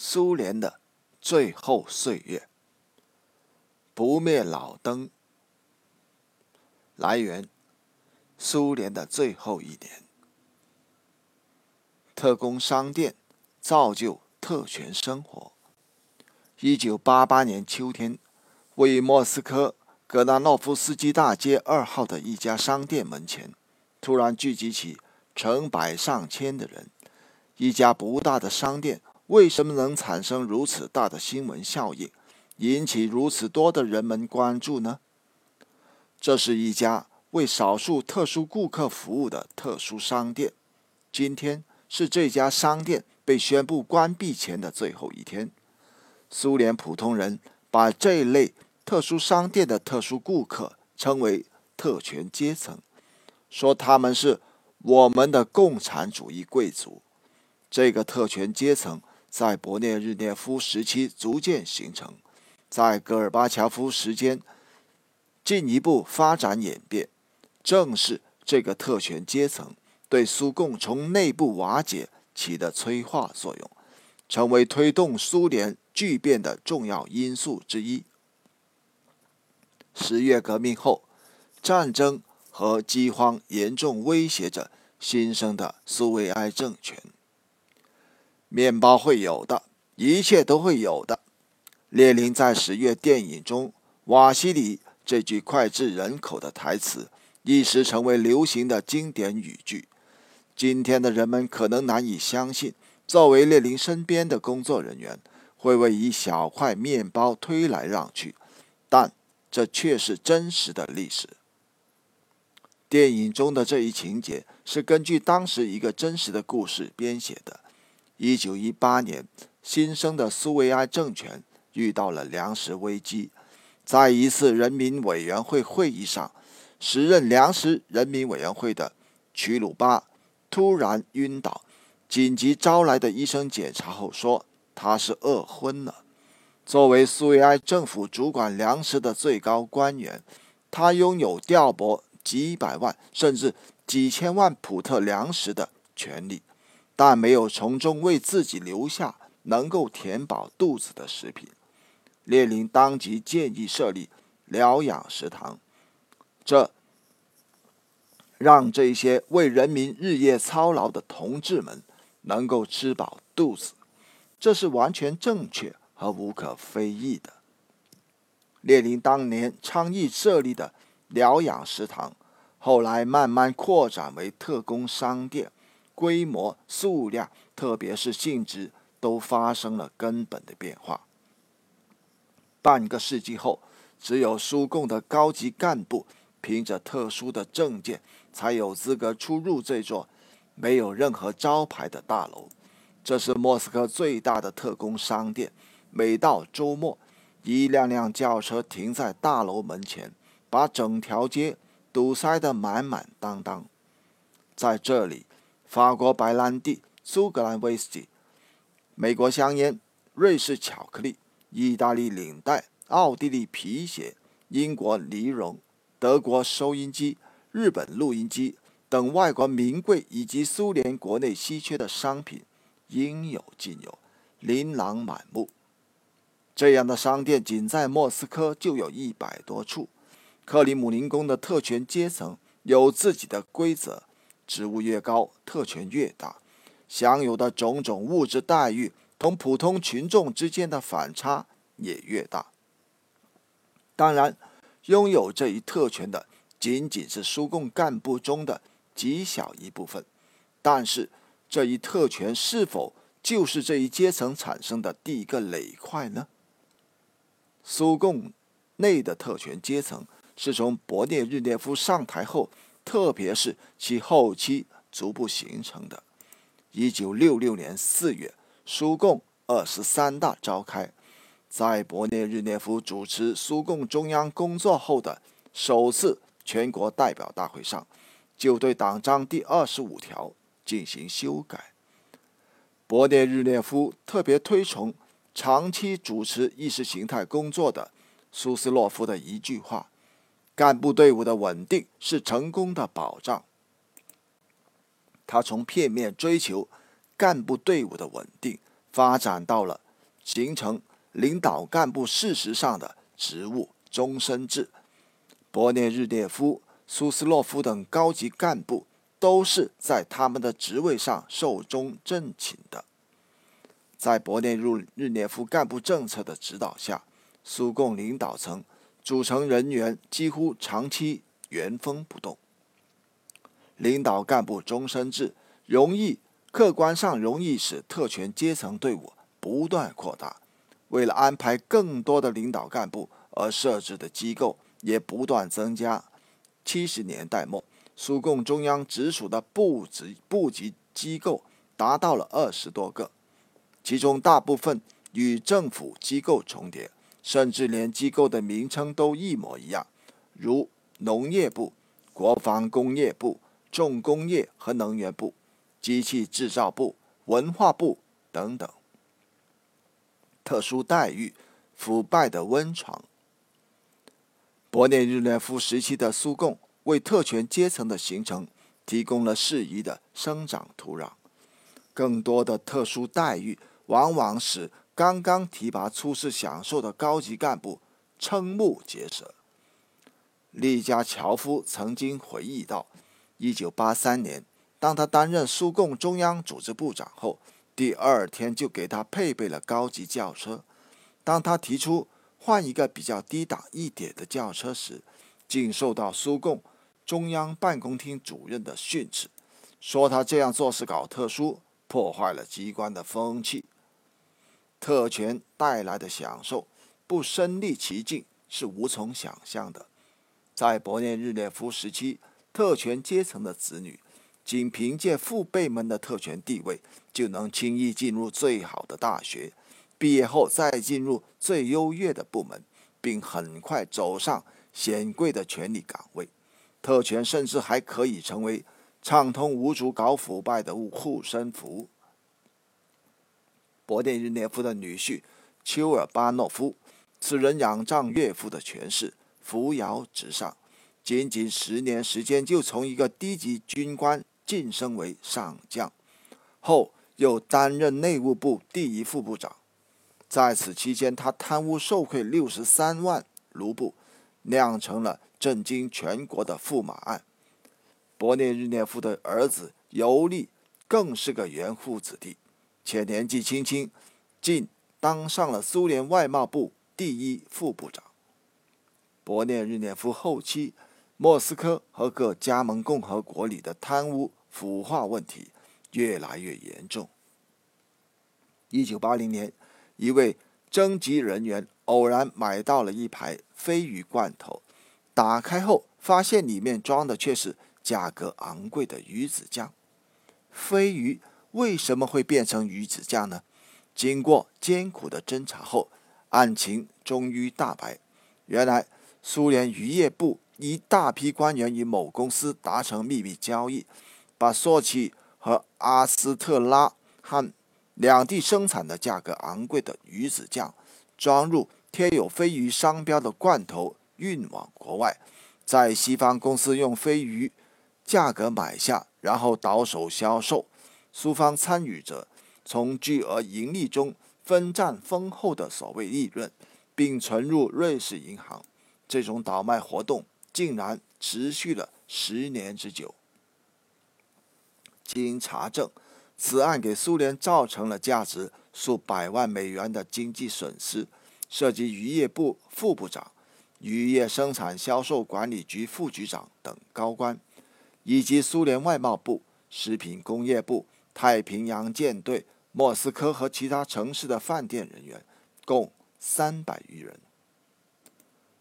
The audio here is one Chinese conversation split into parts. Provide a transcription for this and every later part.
苏联的最后岁月，不灭老灯。来源：苏联的最后一年。特工商店造就特权生活。一九八八年秋天，位于莫斯科格拉诺夫斯基大街二号的一家商店门前，突然聚集起成百上千的人。一家不大的商店。为什么能产生如此大的新闻效应，引起如此多的人们关注呢？这是一家为少数特殊顾客服务的特殊商店。今天是这家商店被宣布关闭前的最后一天。苏联普通人把这类特殊商店的特殊顾客称为特权阶层，说他们是我们的共产主义贵族。这个特权阶层。在勃列日涅夫时期逐渐形成，在戈尔巴乔夫时间进一步发展演变。正是这个特权阶层对苏共从内部瓦解起的催化作用，成为推动苏联巨变的重要因素之一。十月革命后，战争和饥荒严重威胁着新生的苏维埃政权。面包会有的，一切都会有的。列宁在十月电影中瓦西里这句脍炙人口的台词，一时成为流行的经典语句。今天的人们可能难以相信，作为列宁身边的工作人员，会为一小块面包推来让去，但这却是真实的历史。电影中的这一情节是根据当时一个真实的故事编写的。一九一八年，新生的苏维埃政权遇到了粮食危机。在一次人民委员会会议上，时任粮食人民委员会的曲鲁巴突然晕倒，紧急招来的医生检查后说他是饿昏了。作为苏维埃政府主管粮食的最高官员，他拥有调拨几百万甚至几千万普特粮食的权利。但没有从中为自己留下能够填饱肚子的食品。列宁当即建议设立疗养食堂，这让这些为人民日夜操劳的同志们能够吃饱肚子，这是完全正确和无可非议的。列宁当年倡议设立的疗养食堂，后来慢慢扩展为特工商店。规模、数量，特别是性质，都发生了根本的变化。半个世纪后，只有苏共的高级干部凭着特殊的证件，才有资格出入这座没有任何招牌的大楼。这是莫斯科最大的特工商店。每到周末，一辆辆轿车停在大楼门前，把整条街堵塞得满满当当。在这里。法国白兰地、苏格兰威士忌、美国香烟、瑞士巧克力、意大利领带、奥地利皮鞋、英国呢绒、德国收音机、日本录音机等外国名贵以及苏联国内稀缺的商品应有尽有，琳琅满目。这样的商店仅在莫斯科就有一百多处。克里姆林宫的特权阶层有自己的规则。职务越高，特权越大，享有的种种物质待遇同普通群众之间的反差也越大。当然，拥有这一特权的仅仅是苏共干部中的极小一部分，但是这一特权是否就是这一阶层产生的第一个累块呢？苏共内的特权阶层是从勃列日涅夫上台后。特别是其后期逐步形成的。一九六六年四月，苏共二十三大召开，在勃列日涅夫主持苏共中央工作后的首次全国代表大会上，就对党章第二十五条进行修改。勃列日涅夫特别推崇长期主持意识形态工作的苏斯洛夫的一句话。干部队伍的稳定是成功的保障。他从片面追求干部队伍的稳定，发展到了形成领导干部事实上的职务终身制。勃列日涅夫、苏斯洛夫等高级干部都是在他们的职位上寿终正寝的。在勃列日涅夫干部政策的指导下，苏共领导层组成人员几乎长期原封不动。领导干部终身制容易，客观上容易使特权阶层队伍不断扩大。为了安排更多的领导干部而设置的机构也不断增加。七十年代末，苏共中央直属的部级部级机构达到了二十多个。其中大部分与政府机构重叠，甚至连机构的名称都一模一样，如农业部、国防工业部、重工业和能源部、机器制造部、文化部等等。特殊待遇，腐败的温床。勃列日涅夫时期的苏共为特权阶层的形成提供了适宜的生长土壤，更多的特殊待遇。往往使刚刚提拔出世享受的高级干部瞠目结舌。利加乔夫曾经回忆道：“1983 年，当他担任苏共中央组织部长后，第二天就给他配备了高级轿车。当他提出换一个比较低档一点的轿车时，竟受到苏共中央办公厅主任的训斥，说他这样做是搞特殊，破坏了机关的风气。”特权带来的享受，不身历其境是无从想象的。在勃列日涅夫时期，特权阶层的子女，仅凭借父辈们的特权地位，就能轻易进入最好的大学，毕业后再进入最优越的部门，并很快走上显贵的权力岗位。特权甚至还可以成为畅通无阻搞腐败的护身符。勃列日涅夫的女婿丘尔巴诺夫，此人仰仗岳父的权势，扶摇直上，仅仅十年时间就从一个低级军官晋升为上将，后又担任内务部第一副部长。在此期间，他贪污受贿六十三万卢布，酿成了震惊全国的驸马案。勃列日涅夫的儿子尤利更是个纨绔子弟。且年纪轻轻，竟当上了苏联外贸部第一副部长。勃列日涅夫后期，莫斯科和各加盟共和国里的贪污腐化问题越来越严重。一九八零年，一位征集人员偶然买到了一排鲱鱼罐头，打开后发现里面装的却是价格昂贵的鱼子酱。鲱鱼。为什么会变成鱼子酱呢？经过艰苦的侦查后，案情终于大白。原来，苏联渔业部一大批官员与某公司达成秘密交易，把索契和阿斯特拉罕两地生产的价格昂贵的鱼子酱，装入贴有鲱鱼商标的罐头运往国外，在西方公司用鲱鱼价格买下，然后倒手销售。苏方参与者从巨额盈利中分占丰厚的所谓利润，并存入瑞士银行。这种倒卖活动竟然持续了十年之久。经查证，此案给苏联造成了价值数百万美元的经济损失，涉及渔业部副部长、渔业生产销售管理局副局长等高官，以及苏联外贸部、食品工业部。太平洋舰队、莫斯科和其他城市的饭店人员，共三百余人。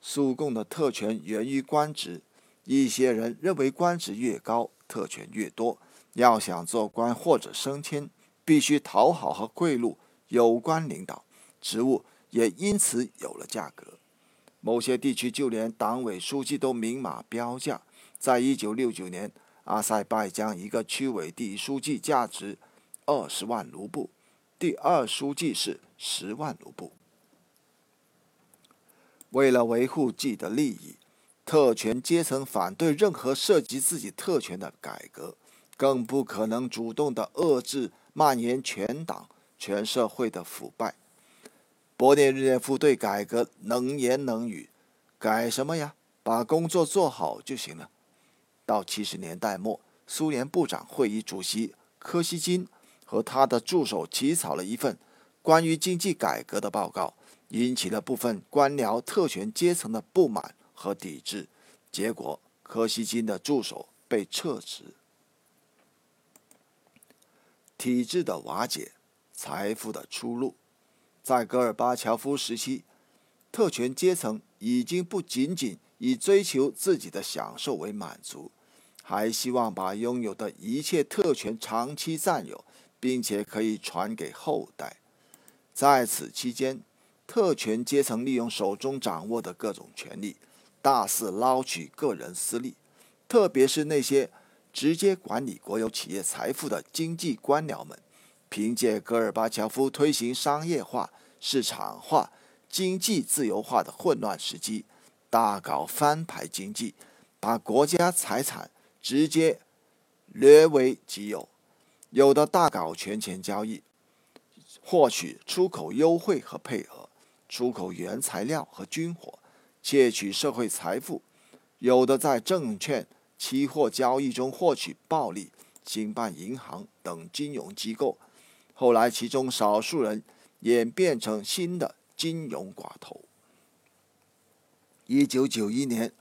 苏共的特权源于官职，一些人认为官职越高，特权越多。要想做官或者升迁，必须讨好和贿赂有关领导，职务也因此有了价格。某些地区就连党委书记都明码标价。在一九六九年。阿塞拜疆一个区委第一书记价值二十万卢布，第二书记是十万卢布。为了维护自己的利益，特权阶层反对任何涉及自己特权的改革，更不可能主动的遏制蔓延全党全社会的腐败。勃列日涅夫对改革能言能语，改什么呀？把工作做好就行了。到七十年代末，苏联部长会议主席柯西金和他的助手起草了一份关于经济改革的报告，引起了部分官僚特权阶层的不满和抵制。结果，柯西金的助手被撤职。体制的瓦解，财富的出路。在戈尔巴乔夫时期，特权阶层已经不仅仅以追求自己的享受为满足，还希望把拥有的一切特权长期占有，并且可以传给后代。在此期间，特权阶层利用手中掌握的各种权力，大肆捞取个人私利，特别是那些直接管理国有企业财富的经济官僚们。凭借戈尔巴乔夫推行商业化、市场化、经济自由化的混乱时机，大搞翻牌经济，把国家财产直接掠为己有，有的大搞权钱交易，获取出口优惠和配额，出口原材料和军火，窃取社会财富；有的在证券、期货交易中获取暴利，兴办银行等金融机构。后来，其中少数人演变成新的金融寡头。一九九一年，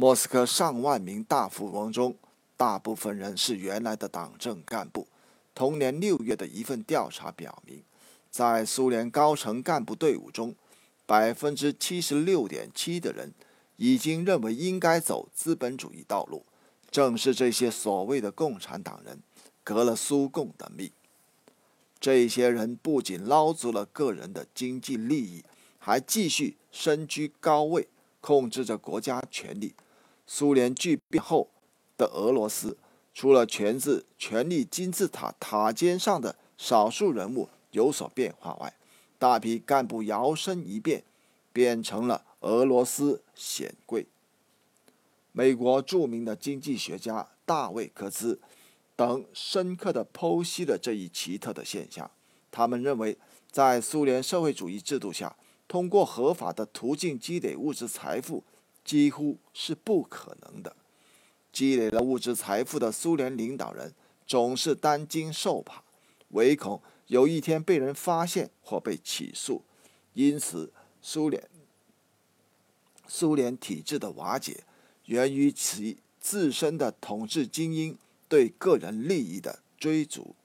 莫斯科上万名大富翁中，大部分人是原来的党政干部。同年六月的一份调查表明，在苏联高层干部队伍中，百分之七十六点七的人已经认为应该走资本主义道路。正是这些所谓的共产党人，革了苏共的命。这些人不仅捞足了个人的经济利益，还继续身居高位，控制着国家权力。苏联巨变后的俄罗斯，除了权自权力金字塔塔尖上的少数人物有所变化外，大批干部摇身一变，变成了俄罗斯显贵。美国著名的经济学家大卫·科兹。等深刻地剖析了这一奇特的现象。他们认为，在苏联社会主义制度下，通过合法的途径积累物质财富几乎是不可能的。积累了物质财富的苏联领导人总是担惊受怕，唯恐有一天被人发现或被起诉。因此，苏联苏联体制的瓦解源于其自身的统治精英。对个人利益的追逐。